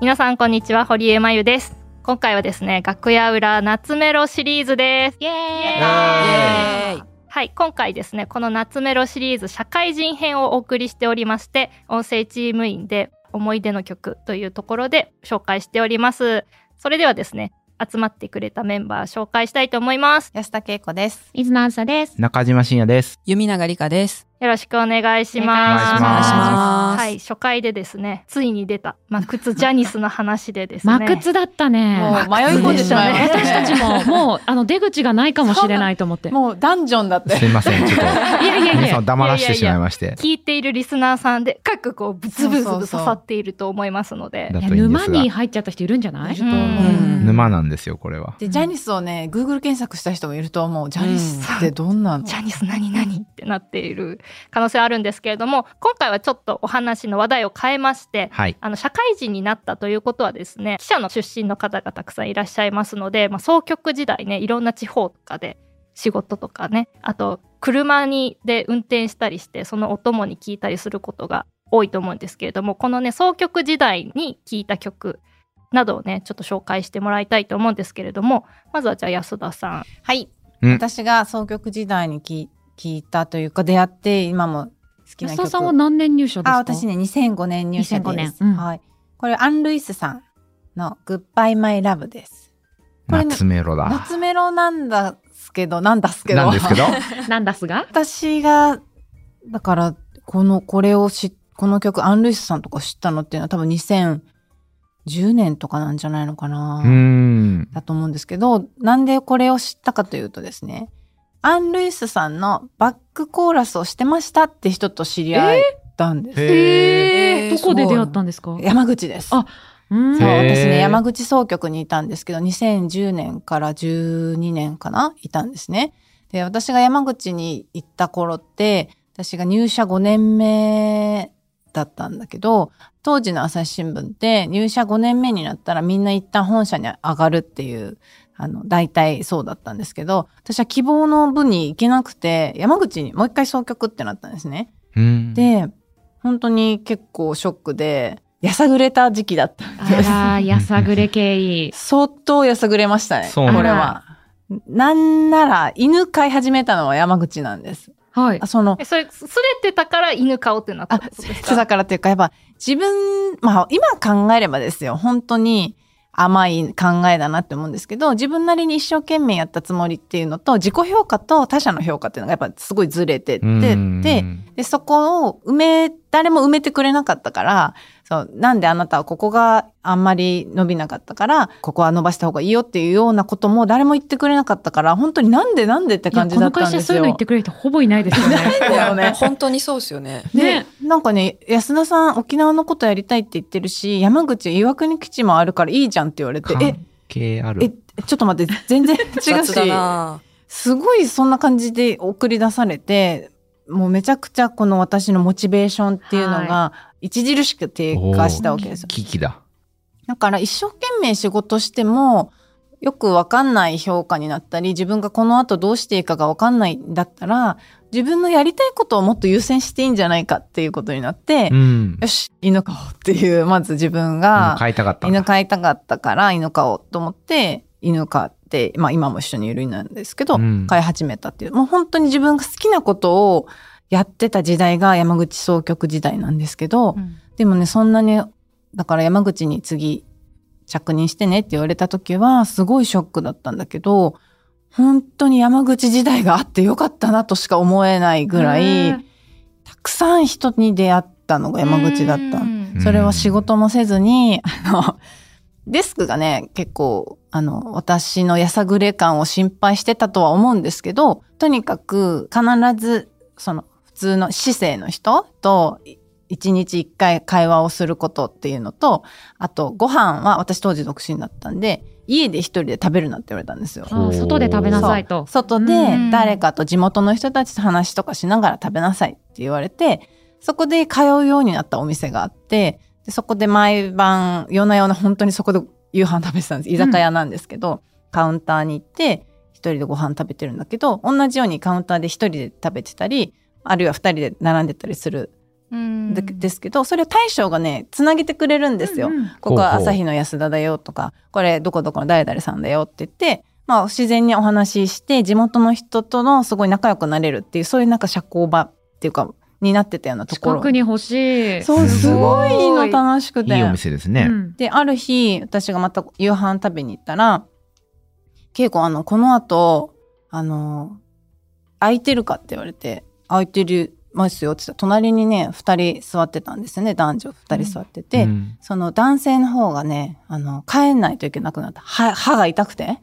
皆さんこんにちは堀江真由です。今回はですね楽屋裏夏メロシリーズです。イエーイ。はい今回ですねこの夏メロシリーズ社会人編をお送りしておりまして音声チーム員で思い出の曲というところで紹介しております。それではですね集まってくれたメンバー紹介したいと思います。安田恵子です。水野あさです。中島信也です。弓永理香ですよろしくお願いします。はい、初回でですね、ついに出た、マクツジャニスの話でですね。マクツだったね。もう迷い込んでしまいましたね。私たちも、もう、あの、出口がないかもしれないと思って。もうダンジョンだって。すいませんちょっと いやいやいや皆さんを。黙らしてしまいまして聞いているリスナーさんで、各こう、ブツブツ刺さっていると思いますので。いやだといいんですが沼に入っちゃった人いるんじゃない？ううん沼なんですよこれはで、ジャニスをね、Google 検索した人もいると思う。ジャニスってどんなの、ジャニス何々ってなっている可能性あるんですけれども、今回はちょっとお話の話題を変えまして、はいあの、社会人になったということはですね、記者の出身の方がたくさんいらっしゃいますので、まあ、総局時代ね、いろんな地方とかで仕事とかね、あと、車にで運転したりして、そのお供に聞いたりすることが多いと思うんですけれども、このね、総局時代に聞いた曲などをね、ちょっと紹介してもらいたいと思うんですけれども、まずはじゃあ安田さん。はい。うん私が総曲時代に聞聞いたというか、出会って、今も好きな曲。安田さんは何年入所ですか？あ、私ね、2005年入社です。2005年うんはい。これ、アン・ルイスさんのグッバイ・マイ・ラブです。これね夏メロだ夏メロなんだすけど、なんだすけど。なんですけど？なんだすが？私が、だから、この、これを知っこの曲、アン・ルイスさんとか知ったのっていうのは多分2010年とかなんじゃないのかな。だと思うんですけど、なんでこれを知ったかというとですね、アン・ルイスさんのバックコーラスをしてましたって人と知り合ったんです。へえどこで出会ったんですか？山口です。あうんそう、私ね、山口総局にいたんですけど、2010年から12年かないたんですね。で、私が山口に行った頃って、私が入社5年目だったんだけど、当時の朝日新聞って入社5年目になったらみんな一旦本社に上がるっていう、あの、大体そうだったんですけど、私は希望の部に行けなくて、山口にもう一回総局ってなったんですね。うんで、本当に結構ショックで、やさぐれた時期だったんです。あら、やさぐれ経緯。相当やさぐれましたね。これは。なんなら、犬飼い始めたのは山口なんです。はいあ。そのえ、、それ、すれてたから犬飼おうってなったっあて、ことですか？だからっていうか、やっぱ自分、まあ今考えればですよ、本当に甘い考えだなって思うんですけど、自分なりに一生懸命やったつもりっていうのと、自己評価と他者の評価っていうのがやっぱすごいずれてって、で、そこを埋め、誰も埋めてくれなかったから、そう、なんであなたはここがあんまり伸びなかったから、ここは伸ばした方がいいよっていうようなことも誰も言ってくれなかったから、本当になんでなんでって感じだこの会ったんですよ。社そういうの言ってくれる人ほぼいないですよね。だよね。本当にそうですよね。で、なんかね、安田さん沖縄のことやりたいって言ってるし、山口岩国基地もあるからいいじゃんって言われて、え関、係あるえ、ちょっと待って、全然違うし、なすごいそんな感じで送り出されて、もうめちゃくちゃこの私のモチベーションっていうのが著しく低下したわけですよ。危機だ。だから一生懸命仕事しても、よくわかんない評価になったり、自分がこの後どうしていいかがわかんないんだったら、自分のやりたいことをもっと優先していいんじゃないかっていうことになって、うん。よし、犬飼おうっていう、まず自分が、飼いたかったんだ。犬飼いたかったから犬飼おうと思って、犬飼って、まあ今も一緒にいる犬なんですけど、うん。飼い始めたっていう、もう本当に自分が好きなことをやってた時代が山口総局時代なんですけど、うん。でもね、そんなに、だから山口に次着任してねって言われた時は、すごいショックだったんだけど、本当に山口時代があってよかったなとしか思えないぐらい、たくさん人に出会ったのが山口だった。うん。それは仕事もせずに、あの、デスクがね、結構、あの、私のやさぐれ感を心配してたとは思うんですけど、とにかく必ず、その、普通の市政の人と、い一日一回会話をすることっていうのと、あと、ご飯は私当時独身だったんで、家で一人で食べるなって言われたんですよ。あ外で食べなさいと。外で誰かと地元の人たちと話とかしながら食べなさいって言われて、そこで通うようになったお店があって、でそこで毎晩、夜な夜な本当にそこで夕飯食べてたんです。居酒屋なんですけど、カウンターに行って、一人でご飯食べてるんだけど、同じようにカウンターで一人で食べてたり、あるいは二人で並んでたりする。うん。でですけど、それを大将がね、つなげてくれるんですよ。うんうん。ここは朝日の安田だよとか、これどこどこの誰々さんだよって言って、まあ自然にお話しして、地元の人とのすごい仲良くなれるっていう、そういうなんか社交場っていうか、になってたようなところ。近くに欲しい。そう、すすごいの楽しくて。いいお店ですね。うんで、ある日、私がまた夕飯食べに行ったら、稽古あの、この後、あの、空いてるかって言われて、空いてるますよって言ったら、隣にね、二人座ってたんですよね、男女二人座ってて、うんその男性の方がね、あの、帰んないといけなくなった。歯、歯が痛くて。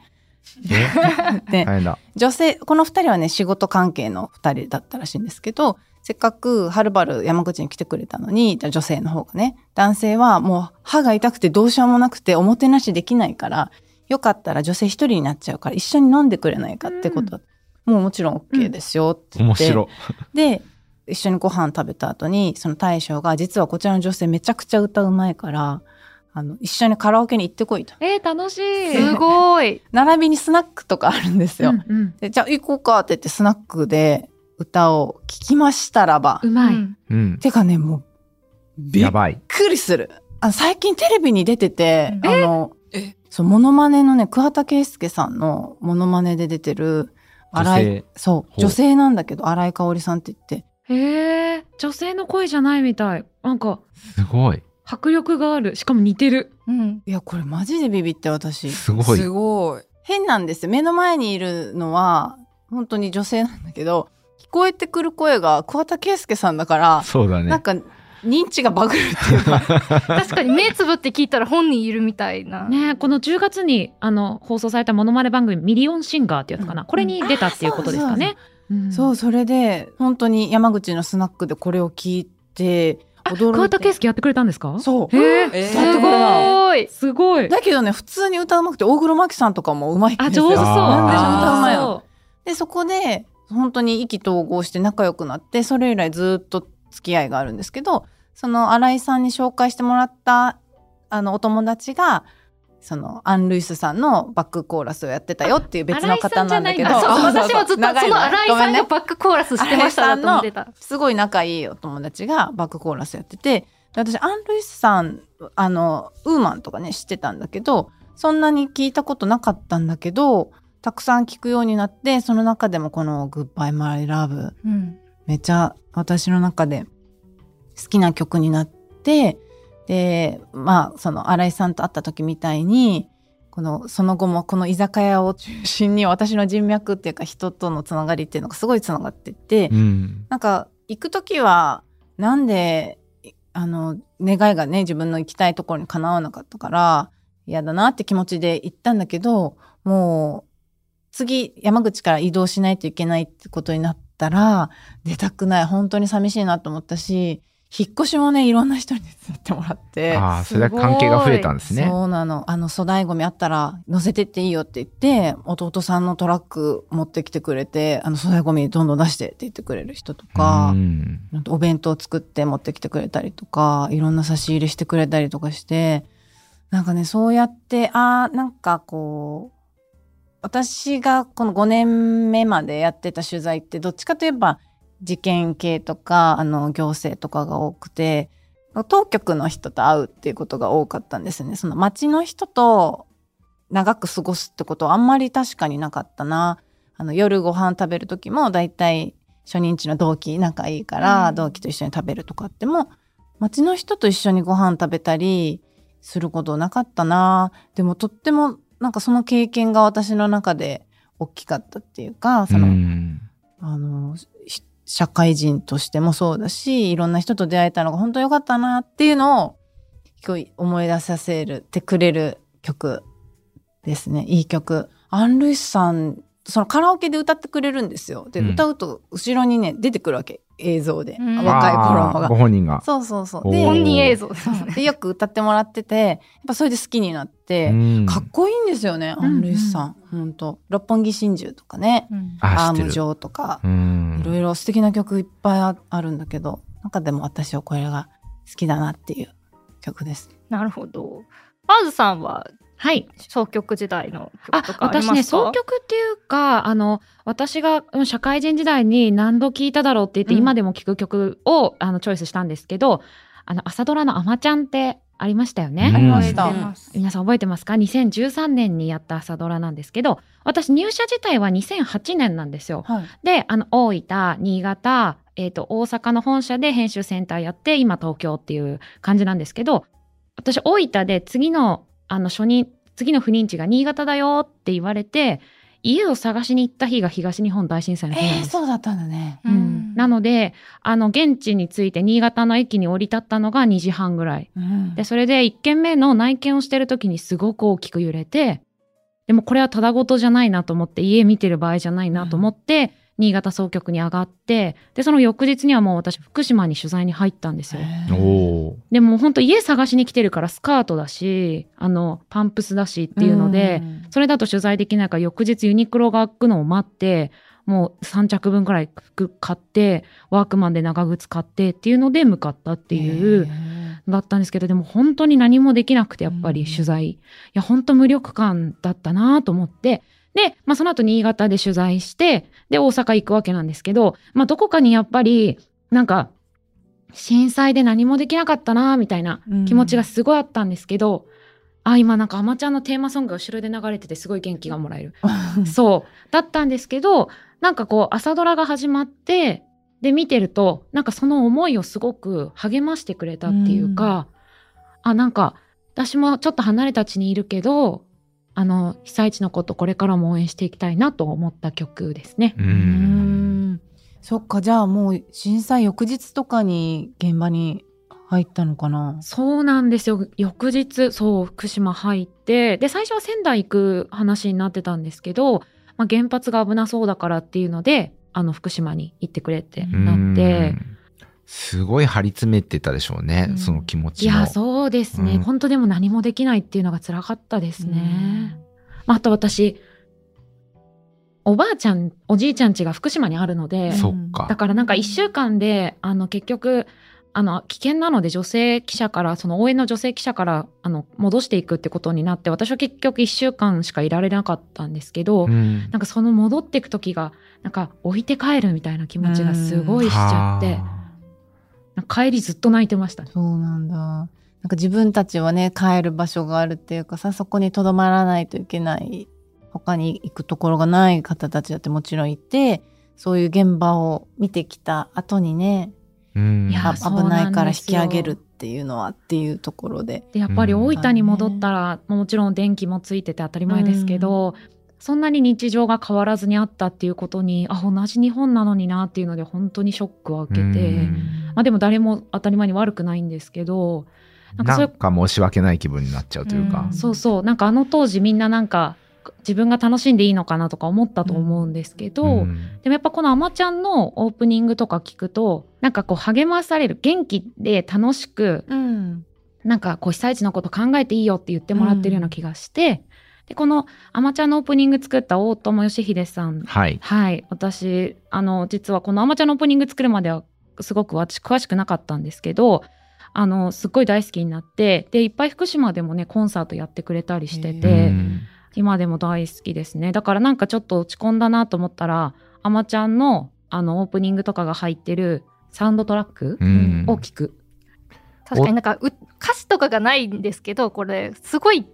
え？で。女性、この二人はね、仕事関係の二人だったらしいんですけど、せっかくはるばる山口に来てくれたのに、じゃあ女性の方がね、男性はもう歯が痛くてどうしようもなくておもてなしできないから、よかったら女性一人になっちゃうから一緒に飲んでくれないかってこと、もうもちろん OK ですよって言って、面白。で、一緒にご飯食べた後に、その大将が、実はこちらの女性めちゃくちゃ歌うまいから、あの、一緒にカラオケに行ってこいと。えー、楽しい。すごい。並びにスナックとかあるんですよ。うんうんでじゃあ行こうかって言ってスナックで歌を聴きましたらば。うまい。てかね、もう、びっやばい。くりする。あの最近テレビに出てて、うんあの、え？そう、モノマネのね、桑田佳祐さんのモノマネで出てる、新井女性、そう、女性なんだけど、新井香織さんって言って、へえ、女性の声じゃないみたい。なんか、すごい。迫力がある。しかも似てる。うん。いや、これマジでビビって私。すごい。すごい。変なんですよ。目の前にいるのは、本当に女性なんだけど、聞こえてくる声が桑田佳祐さんだから、そうだね。なんか、認知がバグるっていうか、確かに目つぶって聞いたら本人いるみたいな。ねこの10月にあの放送されたモノマネ番組「ミリオンシンガー」ってやつかな、うんこれに出たっていうことですかね？うんそう、それで、本当に山口のスナックでこれを聞いて、あ驚いて。桑田佳祐やってくれたんですか？そう。へええーすごい。すごい。だけどね、普通に歌うまくて、大黒摩季さんとかもうまいんですよ。あ上手そう。なんで歌うまいの。そで、そこで、本当に意気投合して仲良くなって、それ以来ずっと付き合いがあるんですけど、その新井さんに紹介してもらった、あの、お友達が、その、アン・ルイスさんのバックコーラスをやってたよっていう別の方なんだけど、私もずっとその新井さんがバックコーラスしてましたなと思ってた。すごい仲いいお友達がバックコーラスやってて、で私、アン・ルイスさん、あの、ウーマンとかね、知ってたんだけど、そんなに聞いたことなかったんだけど、たくさん聞くようになって、その中でもこの Goodbye My Love、うん。めちゃ私の中で好きな曲になって、で、まあ、その新井さんと会った時みたいに、この、その後もこの居酒屋を中心に私の人脈っていうか人とのつながりっていうのがすごいつながってって、うん。なんか行く時はなんでいあの願いがね自分の行きたいところに叶わなかったから嫌だなって気持ちで行ったんだけどもう次山口から移動しないといけないってことになったら出たくない本当に寂しいなと思ったし引っ越しもねいろんな人に手伝ってもらって。ああ、それは関係が増えたんですね。そうなの。あの、粗大ゴミあったら乗せてっていいよって言って、弟さんのトラック持ってきてくれて、あの、粗大ゴミどんどん出してって言ってくれる人とか、うんお弁当作って持ってきてくれたりとか、いろんな差し入れしてくれたりとかして、なんかね、そうやって、ああ、なんかこう、私がこの5年目までやってた取材って、どっちかといえば、事件系とか、あの、行政とかが多くて、当局の人と会うっていうことが多かったんですね。その街の人と長く過ごすってことはあんまり確かになかったな。あの、夜ご飯食べる時もだいたい初任地の同期仲いいから、うん同期と一緒に食べるとかっても、街の人と一緒にご飯食べたりすることなかったな。でもとってもなんかその経験が私の中で大きかったっていうか、その、うんあの、し社会人としてもそうだし、いろんな人と出会えたのが本当良かったなっていうのを、すごい思い出させるってくれる曲ですね。いい曲。アン・ルイスさん、そのカラオケで歌ってくれるんですよ。で、うん歌うと後ろにね、出てくるわけ。映像で。うん若い頃のが。ご本人が。そうそうそう。で、本人映像ですね。でよく歌ってもらってて、やっぱそれで好きになって、うんかっこいいんですよね、アン・ルイスさん。ほんと。六本木真珠とかね、うんあ、アーム。状とか、うんいろいろ素敵な曲いっぱいああるんだけど、中でも私はこれが好きだなっていう曲です。なるほど。アーズさんははい。総曲時代のあ曲とかありますか？私ね、総曲っていうか、あの、私がうん社会人時代に何度聴いただろうって言って、うん今でも聴く曲をあのチョイスしたんですけど、あの、朝ドラのアマちゃんってありましたよね。うんありました覚えてます皆さん覚えてますか ?2013 年にやった朝ドラなんですけど、私入社自体は2008年なんですよ。はい。で、あの、大分、新潟、えっ、と、大阪の本社で編集センターやって、今東京っていう感じなんですけど、私、大分で次の、あの、初任、次の不妊地が新潟だよって言われて、家を探しに行った日が東日本大震災の日なんえー、です。そうだったんだね。うん、なので、あの、現地に着いて新潟の駅に降り立ったのが2時半ぐらい。うんで、それで1軒目の内見をしてる時にすごく大きく揺れて、でもこれはただごとじゃないなと思って、家見てる場合じゃないなと思って、新潟総局に上がって、で、その翌日にはもう私、福島に取材に入ったんですよ。でも本当家探しに来てるからスカートだし、あの、パンプスだしっていうので、ん。それだと取材できないから翌日ユニクロが開くのを待って、もう3着分くらい服買って、ワークマンで長靴買ってっていうので向かったっていう、へだったんですけど、でも本当に何もできなくて、やっぱりうん。取材。いや、本当無力感だったなと思って、で、まあその後新潟で取材して、で、大阪行くわけなんですけど、まあどこかにやっぱり、なんか、震災で何もできなかったなみたいなー気持ちがすごいあったんですけど、あ、今なんかアマちゃんのテーマソングが後ろで流れててすごい元気がもらえる。そう。だったんですけど、なんかこう、朝ドラが始まって、で、見てると、なんかその思いをすごく励ましてくれたっていうか、あ、なんか、私もちょっと離れた地にいるけど、あの、被災地のことこれからも応援していきたいなと思った曲ですね。う。うんんそっかじゃあもう震災翌日とかに現場に入ったのかな？そうなんですよ。翌日、そう、福島入って、で、最初は仙台行く話になってたんですけど、まあ、原発が危なそうだからっていうので、あの、福島に行ってくれってなって、うんすごい張り詰めてたでしょうね、うんその気持ちも。いや、そうですね。うん本当でも何もできないっていうのが辛かったですね。まああと私、おばあちゃん、おじいちゃん家が福島にあるので。だからなんか一週間で、あの、結局、あの、危険なので女性記者から、その応援の女性記者から、あの、戻していくってことになって、私は結局一週間しかいられなかったんですけど、うんなんかその戻っていく時が、なんか置いて帰るみたいな気持ちがすごいしちゃって、帰りずっと泣いてましたね。そうなんだ。なんか自分たちはね帰る場所があるっていうかさそこにとどまらないといけない他に行くところがない方たちだってもちろんいてそういう現場を見てきた後にねあうん。危ないから引き上げるっていうのはっていうところで。でやっぱりうん大分に戻ったら、もちろん電気もついてて当たり前ですけど、そんなに日常が変わらずにあったっていうことにあ同じ日本なのになっていうので本当にショックを受けて、うん。まあ、でも誰も当たり前に悪くないんですけどなんかなそういんか申し訳ない気分になっちゃうというか。うん。そうそう。なんかあの当時みんななんか自分が楽しんでいいのかなとか思ったと思うんですけど、うん。でもやっぱこの「あまちゃん」のオープニングとか聞くとなんかこう励まされる元気で楽しくうん。なんかこう被災地のこと考えていいよって言ってもらってるような気がして、でこの「あまちゃん」のオープニング作った大友義秀さん。はい。はい。私あの実はこの「あまちゃん」のオープニング作るまではすごく私詳しくなかったんですけどあのすっごい大好きになってでいっぱい福島でもねコンサートやってくれたりしてへて、うん。今でも大好きですね。だからなんかちょっと落ち込んだなと思ったら「あまちゃんの」あのオープニングとかが入ってるサウンドトラックうん。を聞く。確かになんかう歌詞とかがないんですけどこれすごい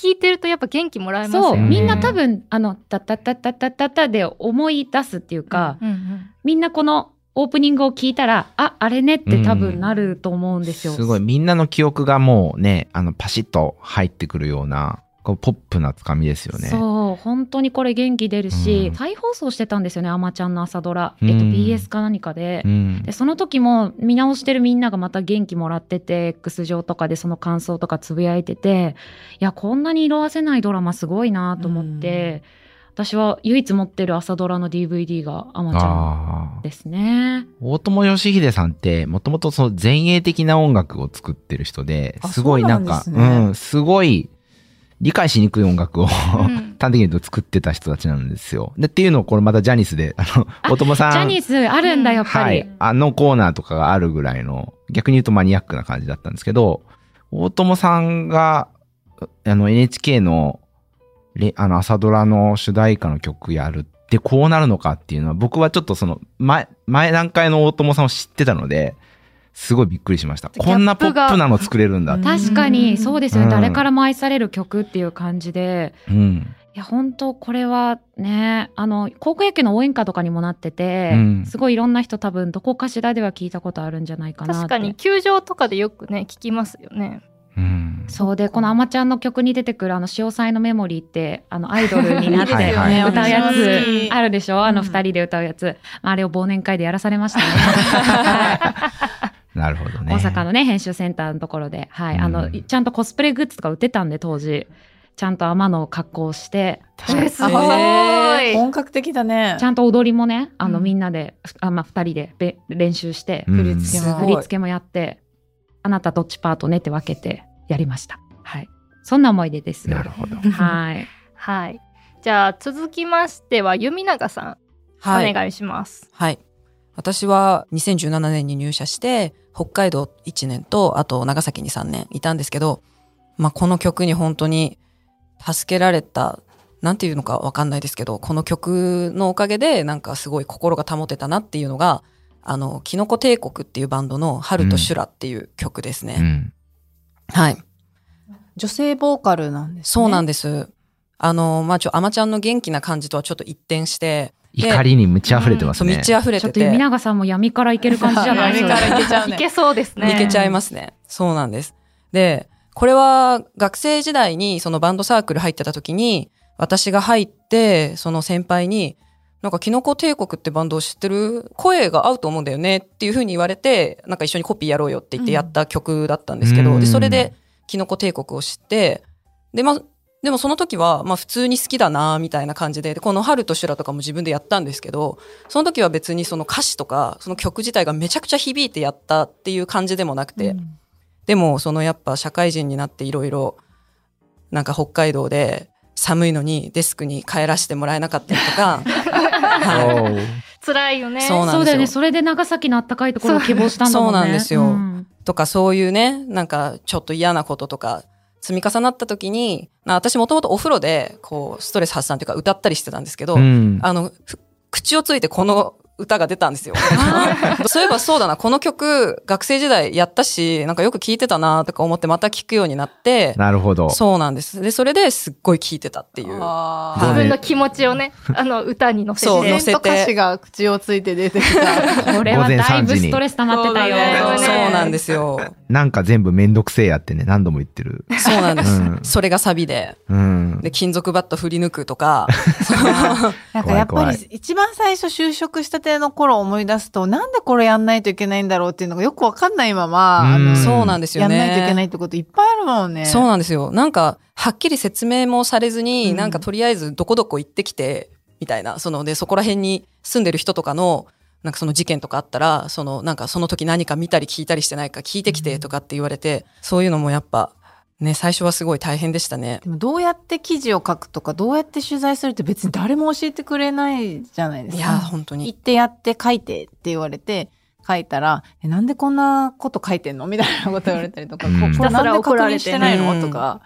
聞いてるとやっぱ元気もらえますよそう、ね。みんな多分あの「タタタタタタタ」で思い出すっていうか、うんうん。みんなこのオープニングを聞いたらああれねって多分なると思うんですよ。すごい。みんなの記憶がもうねあのパシッと入ってくるようなこうポップなつかみですよね。そう本当にこれ元気出るし、うん。再放送してたんですよね「あまちゃん」の朝ドラ、うん。えっと、BS か何かで。うん。でその時も見直してるみんながまた元気もらってて X 上とかでその感想とかつぶやいてていやこんなに色あせないドラマすごいなと思って、私は唯一持ってる朝ドラの DVD が「あまちゃんあ」あですね。大友義秀さんってもともとその前衛的な音楽を作ってる人であすごいなんかね。うんすごい理解しにくい音楽をうん 端的に言うと作ってた人たちなんですよ。でっていうのをこれまたジャニスであのあ大友さんジャニスあるんだやっぱり。はい。あのコーナーとかがあるぐらいの、逆に言うとマニアックな感じだったんですけど、大友さんがあの NHK のレあの朝ドラの主題歌の曲やるってこうなるのかっていうのは僕はちょっとその前前段階の大友さんを知ってたのですごいびっくりしました。こんなポップなの作れるんだ。確かにそうですよね、うん。誰からも愛される曲っていう感じで。うん。いや本当これはねあの高校野球の応援歌とかにもなってて、うん。すごいいろんな人多分どこかしらでは聞いたことあるんじゃないかなって。確かに球場とかでよくね聞きますよね。うん。そうでこの「あまちゃん」の曲に出てくるあの「潮騒のメモリー」ってあのアイドルになって はいはい。歌うやつあるでしょ？あのうん。二人で歌うやつ、あれを忘年会でやらされましたね。はいなるほどね。大阪のね編集センターのところで、はい。あのうんちゃんとコスプレグッズとか売ってたんで当時ちゃんと天の格好をしてえすごい。本格的だね。ちゃんと踊りもねあの、うんみんなであ、まあ、2人でべ練習して、うん。振り付けも。振り付けもやってあなたどっちパートねって分けてやりました。はい、そんな思い出です。なるほど。はい。はい。じゃあ続きましては弓永さん、はい。お願いします。はい。私は2017年に入社して、北海道1年と、あと長崎に3年いたんですけど、まあ、この曲に本当に助けられた、なんていうのかわかんないですけど、この曲のおかげで、なんかすごい心が保てたなっていうのが、あの、キノコ帝国っていうバンドの春と修羅っていう曲ですね。うんはい。女性ボーカルなんですねそうなんでです。あの、まあ、ちょ、あまちゃんの元気な感じとはちょっと一転して、で怒りに満ち溢れてますそう、ね満ち溢れちょてて。っと弓永さんも闇からいける感じじゃないです闇からいけちゃうねいけそうですねいけちゃいますね。そうなんです。で、これは学生時代にそのバンドサークル入ってた時に、私が入って、その先輩に、なんかキノコ帝国ってバンドを知ってる声が合うと思うんだよねっていう風に言われて、なんか一緒にコピーやろうよって言ってやった曲だったんですけど、うんで、それでキノコ帝国を知って、で、まあ、でもその時は、まあ普通に好きだなみたいな感じで、でこの春と修羅とかも自分でやったんですけど、その時は別にその歌詞とか、その曲自体がめちゃくちゃ響いてやったっていう感じでもなくて、でもそのやっぱ社会人になっていろいろ、なんか北海道で寒いのにデスクに帰らせてもらえなかったりとか、はい。辛いよね。そうなんですよ。そうだよね。それで長崎のあったかいところを希望したんだもんね。そうなんですよ。ん。とかそういうね、なんかちょっと嫌なこととか積み重なった時に、まあ私もともとお風呂でこうストレス発散というか歌ったりしてたんですけど、うん。あの、ふ口をついてこの歌が出たんですよ。そういえばそうだな、この曲学生時代やったし、なんかよく聴いてたなとか思ってまた聴くようになって、なるほどそうなんです。で、それですっごい聴いてたっていう。あ自分の気持ちをねあの歌に乗せてそう乗せて歌詞が口をついて出てきた これはだいぶ3時にストレス溜まってたよ。そうだねそうなんですよ。なんか全部めんどくせえやってね何度も言ってるそうなんです。うんそれがサビで。うんで、金属バット振り抜くとか。なんかやっぱり一番最初就職したての頃思い出すとなんでこれやんないといけないんだろうっていうのがよくわかんないまま、そうなんですよね。やんないといけないってこといっぱいあるもんね。そうなんですよ。なんか、はっきり説明もされずに、うんなんかとりあえずどこどこ行ってきて、みたいな、その、で、そこら辺に住んでる人とかの、なんかその事件とかあったら、その、なんかその時何か見たり聞いたりしてないか聞いてきてとかって言われて、そういうのもやっぱ、ね、最初はすごい大変でしたね。でもどうやって記事を書くとかどうやって取材するって別に誰も教えてくれないじゃないですか。いや、本当行っに。てやって書いてって言われて書いたらえなんでこんなこと書いてんの？みたいなこと言われたりとか、うんここれなんで確認してないの、うんとか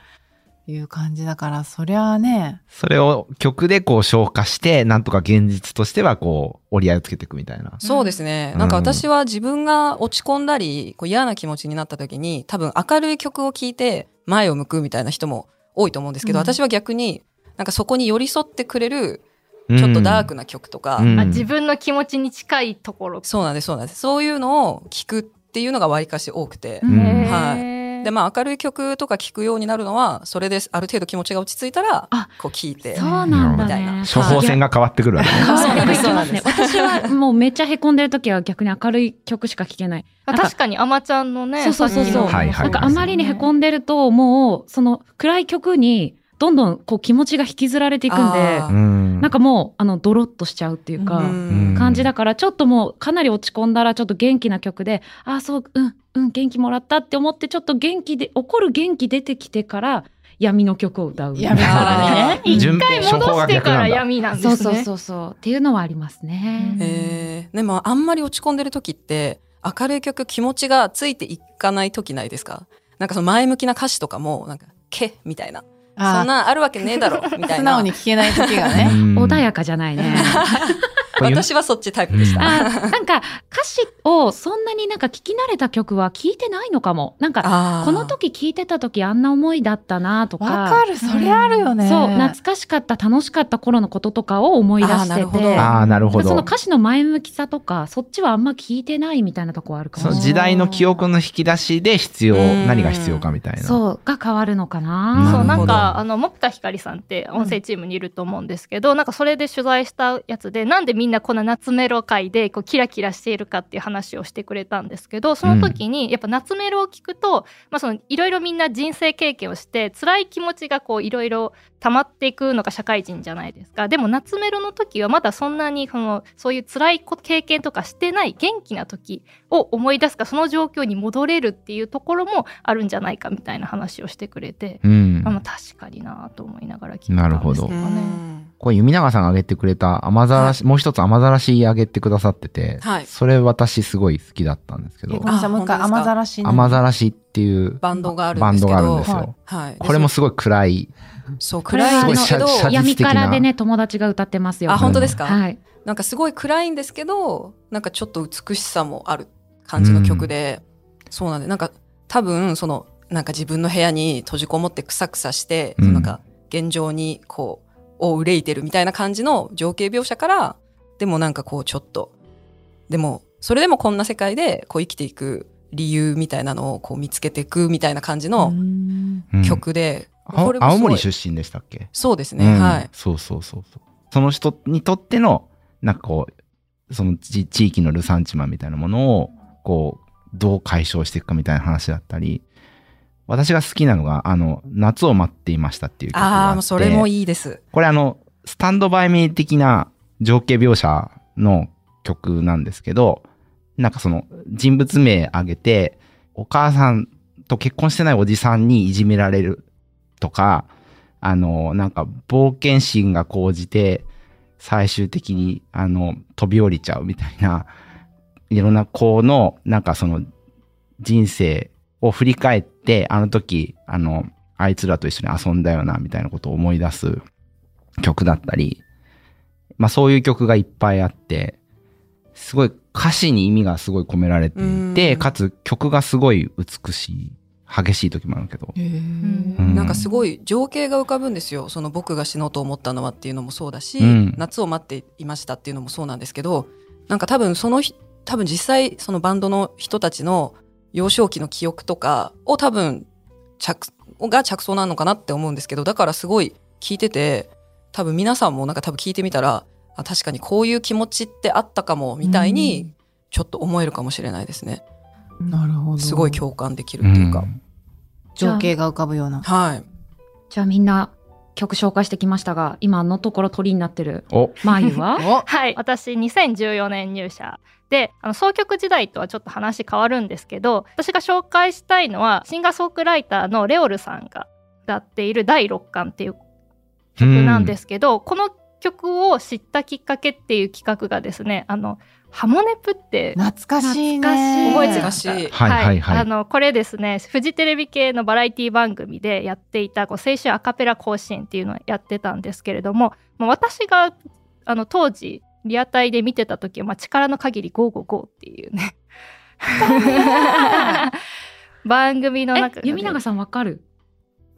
いう感じだからそりゃあね。それを曲でこう消化してなんとか現実としてはこう折り合いをつけていくみたいな。そうですね。うん。なんか私は自分が落ち込んだり、こう嫌な気持ちになった時に、多分明るい曲を聴いて前を向くみたいな人も多いと思うんですけど、うん。私は逆に、なんかそこに寄り添ってくれる、ちょっとダークな曲とか、うん。あ自分の気持ちに近いところ。そうなんです、そうなんです。そういうのを聞くっていうのが割かし多くて。はで、まあ明るい曲とか聞くようになるのは、それである程度気持ちが落ち着いたらあ、こう聞いて。そうなんだみたいね。処方箋が変わってくるわけでますね。私はもうめっちゃへこんでる時は逆に明るい曲しか聴けない。確かにあまちゃんのねそうそうそうそう。なんかあまりにへこんでると、もうその暗い曲にどんどんこう気持ちが引きずられていくんでなんかもうあのドロッとしちゃうっていうか、うん感じだからちょっともうかなり落ち込んだらちょっと元気な曲で、ああそう、うん、うん、元気もらったって思ってちょっと元気で、怒る元気出てきてから闇の曲を歌う。闇 一回戻してからや闇なんですねそうそうそうそう。っていうのはありますね。えー、でもあんまり落ち込んでる時って明るい曲気持ちがついていかない時ないですか？なんかその前向きな歌詞とかもなんかけみたいな。そんなんあるわけねえだろみたい素な。直に聞けない時がね。うん穏やかじゃないね。私はそっちタイプでした。あなんか歌詞をそんなになんか聞き慣れた曲は聞いてないのかも。なんかこの時聞いてた時あんな思いだったなとか。わかる、それあるよね。そう、懐かしかった、楽しかった頃のこととかを思い出してて。なるほどああ、なるほど。その歌詞の前向きさとか、そっちはあんま聞いてないみたいなとこはあるかもそのしれない。時代の記憶の引き出しで必要、うん何が必要かみたいな。そう、が変わるのかなそうなんかあの木田光さんって音声チームにいると思うんですけど、なんかそれで取材したやつでなんでみんなこんな夏メロ界でこうキラキラしているかっていう話をしてくれたんですけどその時にやっぱ夏メロを聞くと、まあ、そのいろいろみんな人生経験をして辛い気持ちがこういろいろ溜まっていくのが社会人じゃないですかでも夏メロの時はまだそんなにそのそういう辛い経験とかしてない元気な時を思い出すかその状況に戻れるっていうところもあるんじゃないかみたいな話をしてくれて。うんあ。まあ確かになと思いながら聞いてたんですけどうね。んこれ、弓永さんが挙げてくれた雨ざらし、もう一つ雨ざらし挙げてくださってて、はいそれ私すごい好きだったんですけどえご、めんなさい、もう一回、雨ざらしに。雨ざらしっていうバンドがあるバンドんですけど。があるんですよ。はいはい。これもすごい暗い。そう、暗いんですけど、闇からでね、友達が歌ってますよ。あ、本当ですか、はい。なんかすごい暗いんですけど、なんかちょっと美しさもある感じの曲で、そうなんで、なんか多分、その、なんか自分の部屋に閉じこもってクサクサして、うんなんか現状にこう、を憂いてるみたいな感じの情景描写から、でもなんかこうちょっと、でも、それでもこんな世界でこう生きていく理由みたいなのをこう見つけていくみたいな感じのうんうん曲で、青森出身でしたっけ？そうですね、うんはい。そうそうそうそう。その人にとっての、なんかこう、その地地域のルサンチマンみたいなものを、こう、どう解消していくかみたいな話だったり、私が好きなのが、あの、夏を待っていましたっていう曲があって。ああ、それもいいです。これあの、スタンドバイミー的な情景描写の曲なんですけど、なんかその人物名挙げて、お母さんと結婚してないおじさんにいじめられるとか、あの、なんか冒険心が高じて、最終的にあの、飛び降りちゃうみたいな、いろんな子の、なんかその人生を振り返って、あの時、あの、あいつらと一緒に遊んだよな、みたいなことを思い出す曲だったり、まあそういう曲がいっぱいあって、すごい歌詞に意味がすごい込められていて、うん。かつ曲がすごい美しい、激しい時もあるけど。うん。なんかすごい情景が浮かぶんですよ。その僕が死のうと思ったのはっていうのもそうだし、うん。夏を待っていましたっていうのもそうなんですけど、なんか多分そのひ、多分実際そのバンドの人たちの幼少期の記憶とかを多分着、が着想なのかなって思うんですけど、だからすごい聞いてて、多分皆さんもなんか多分聞いてみたら、あ確かにこういう気持ちってあったかもみたいにちょっと思えるかもしれないですね。なるほど。すごい共感できるっていうか。ん情景が浮かぶような。はい。じゃあみんな曲紹介してきましたが、今のところ鳥になってるお、マーユは？おはい。私、2014年入社。で、あの、総曲時代とはちょっと話変わるんですけど、私が紹介したいのは、シンガーソングライターのレオルさんが歌っている第6巻っていう曲なんですけど、この曲を知ったきっかけっていう企画がですね、あの、ハモネプって懐かしいね。懐かしい覚えてます。はいはいはいあのこれですねフジテレビ系のバラエティ番組でやっていたこう青春アカペラ甲子園っていうのをやってたんですけれどももう私があの当時リアタイで見てた時は、まあ、力の限りゴーゴーゴーっていうね 番組のえ中、で弓永さんわかる？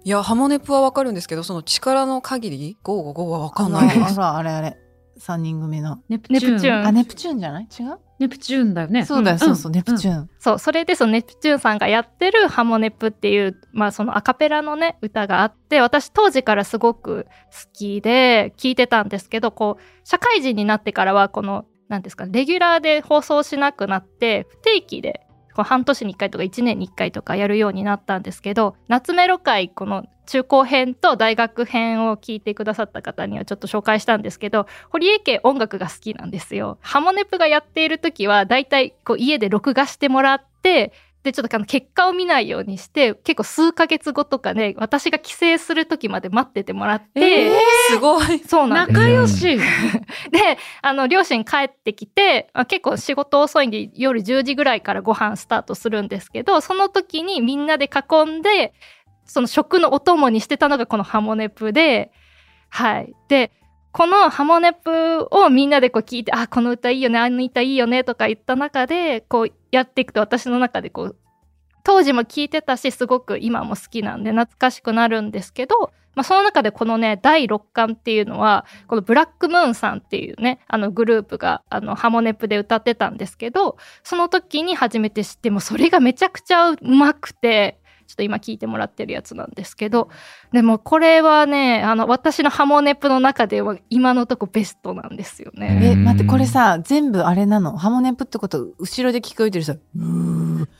いや、ハモネプはわかるんですけど、その力の限り、ゴーゴーゴーはわかんないです。ほら、あれあれ。三人組の。ネプチューン。ネプチューンあ、ネプチューンじゃない？違う？ネプチューンだよね。そうだよ、んそうそう、ネプチューン。そうそれでそのネプチューンさんがやってる「ハモネプ」っていう、まあ、そのアカペラのね歌があって私当時からすごく好きで聴いてたんですけどこう社会人になってからはこの何ですかレギュラーで放送しなくなって不定期でこう半年に1回とか1年に1回とかやるようになったんですけど夏メロ会この中高編と大学編を聞いてくださった方にはちょっと紹介したんですけど堀江家音楽が好きなんですよ。ハモネプがやっている時はだいたいこう家で録画してもらってでちょっとあの結果を見ないようにして結構数ヶ月後とかね私が帰省する時まで待っててもらって、えすごい。そうなんです仲良し。であの両親帰ってきてあ結構仕事遅いんで夜10時ぐらいからご飯スタートするんですけどその時にみんなで囲んでその食のお供にしてたのがこのハモネプで、はい。で、このハモネプをみんなでこう聞いて、あ、この歌いいよね、あの歌いいよねとか言った中で、こうやっていくと私の中でこう、当時も聞いてたし、すごく今も好きなんで懐かしくなるんですけど、まあ、その中でこのね、第6巻っていうのは、このブラックムーンさんっていうね、あのグループが、あの、ハモネプで歌ってたんですけど、その時に初めて知っても、それがめちゃくちゃうまくて、ちょっと今聞いてもらってるやつなんですけど、でもこれはね、あの、私のハモネプの中では今のとこベストなんですよね。え、うん待って、これさ、全部あれなの？ハモネプってこと、後ろで聞こえてるさ、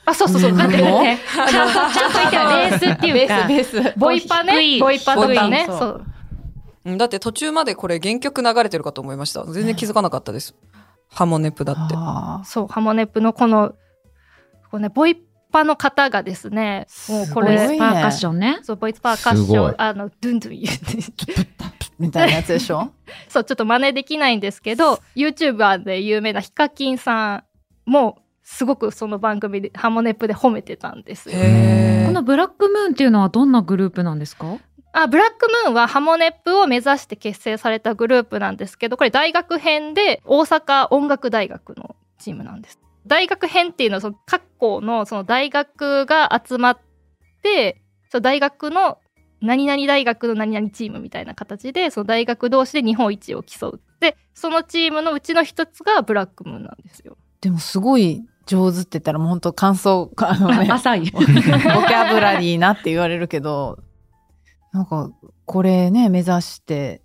あ、そうそうそう。うんだってね、あの、ちゃんと言ったらベースっていうか、ベース、ベース。ボイパね。ボイパとかね。ボタンそう。うんだって途中までこれ原曲流れてるかと思いました。全然気づかなかったです。ハモネプだって。あそう、ハモネプのこの、このね、ボイパの方がですね、もうこボイすごいれ、スパーカッションね。そう、ボイスパーカッション、あの、ドゥンドゥン言って、みたいなやつでしょ？そう、ちょっと真似できないんですけど、YouTuber で有名なヒカキンさんも、すごくその番組で、ハモネプで褒めてたんですこのブラックムーンっていうのはどんなグループなんですか？あ、ブラックムーンはハモネプを目指して結成されたグループなんですけど、これ大学編で大阪音楽大学のチームなんです。大学編っていうのはその各校のその大学が集まって、その大学の何々大学の何々チームみたいな形で、その大学同士で日本一を競う。で、そのチームのうちの一つがブラックムーンなんですよ。でもすごい上手って言ったらもう本当感想、あのね、浅い。ボキャブラリーなって言われるけど、なんか、これね、目指して、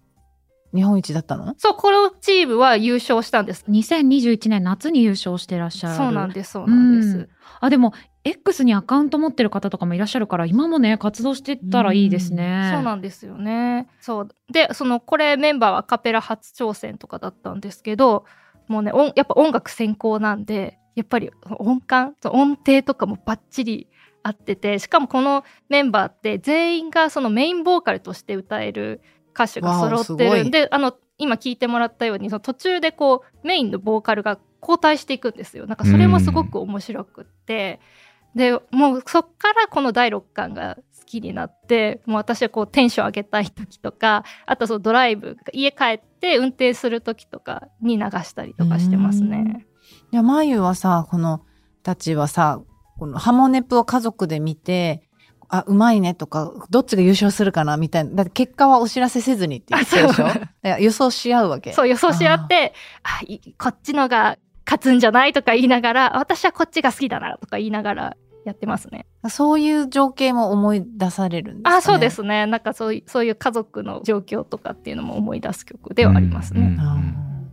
日本一だったの？そう、このチームは優勝したんです。2021年夏に優勝してらっしゃる。そうなんです、そうなんです。うんあ、でも、X にアカウント持ってる方とかもいらっしゃるから、今もね、活動してったらいいですね。そうなんですよね。そう。で、その、これメンバーはアカペラ初挑戦とかだったんですけど、もうね、音やっぱ音楽専攻なんで、やっぱり音感、音程とかもバッチリ合ってて、しかもこのメンバーって全員がそのメインボーカルとして歌える歌手が揃ってるんで、あの、今聞いてもらったように、その途中でこう、メインのボーカルが交代していくんですよ。なんかそれもすごく面白くって、で、もうそっからこの第6巻が好きになって、もう私はこうテンション上げたい時とか、あとそのドライブ、家帰って運転する時とかに流したりとかしてますね。いや、まゆはさ、この、たちはさ、このハモネプを家族で見て、あ、うまいねとか、どっちが優勝するかなみたいな。だって結果はお知らせせずにって言ってるでしょ？予想し合うわけ。そう予想し合って、あいこっちのが勝つんじゃないとか言いながら、私はこっちが好きだなとか言いながらやってますね。そういう情景も思い出されるんですか、ね、あ、そうで。すね。なんかそういう、そういう家族の状況とかっていうのも思い出す曲ではありますね。うんあ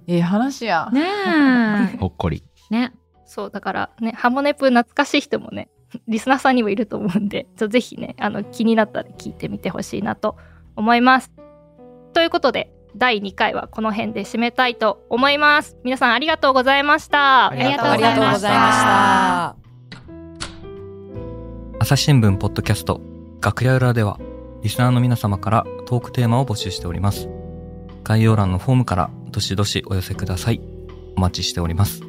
ーいい話や。ね ほっこり。え。ね。そう、だからね、ハモネプ懐かしい人もね、リスナーさんにもいると思うんで、ちょぜひね、あの、気になったら聞いてみてほしいなと思います。ということで、第2回はこの辺で締めたいと思います。皆さんありがとうございました。ありがとうありがとうございました。朝日新聞ポッドキャスト楽屋裏ではリスナーの皆様からトークテーマを募集しております概要欄のフォームからどしどしお寄せくださいお待ちしております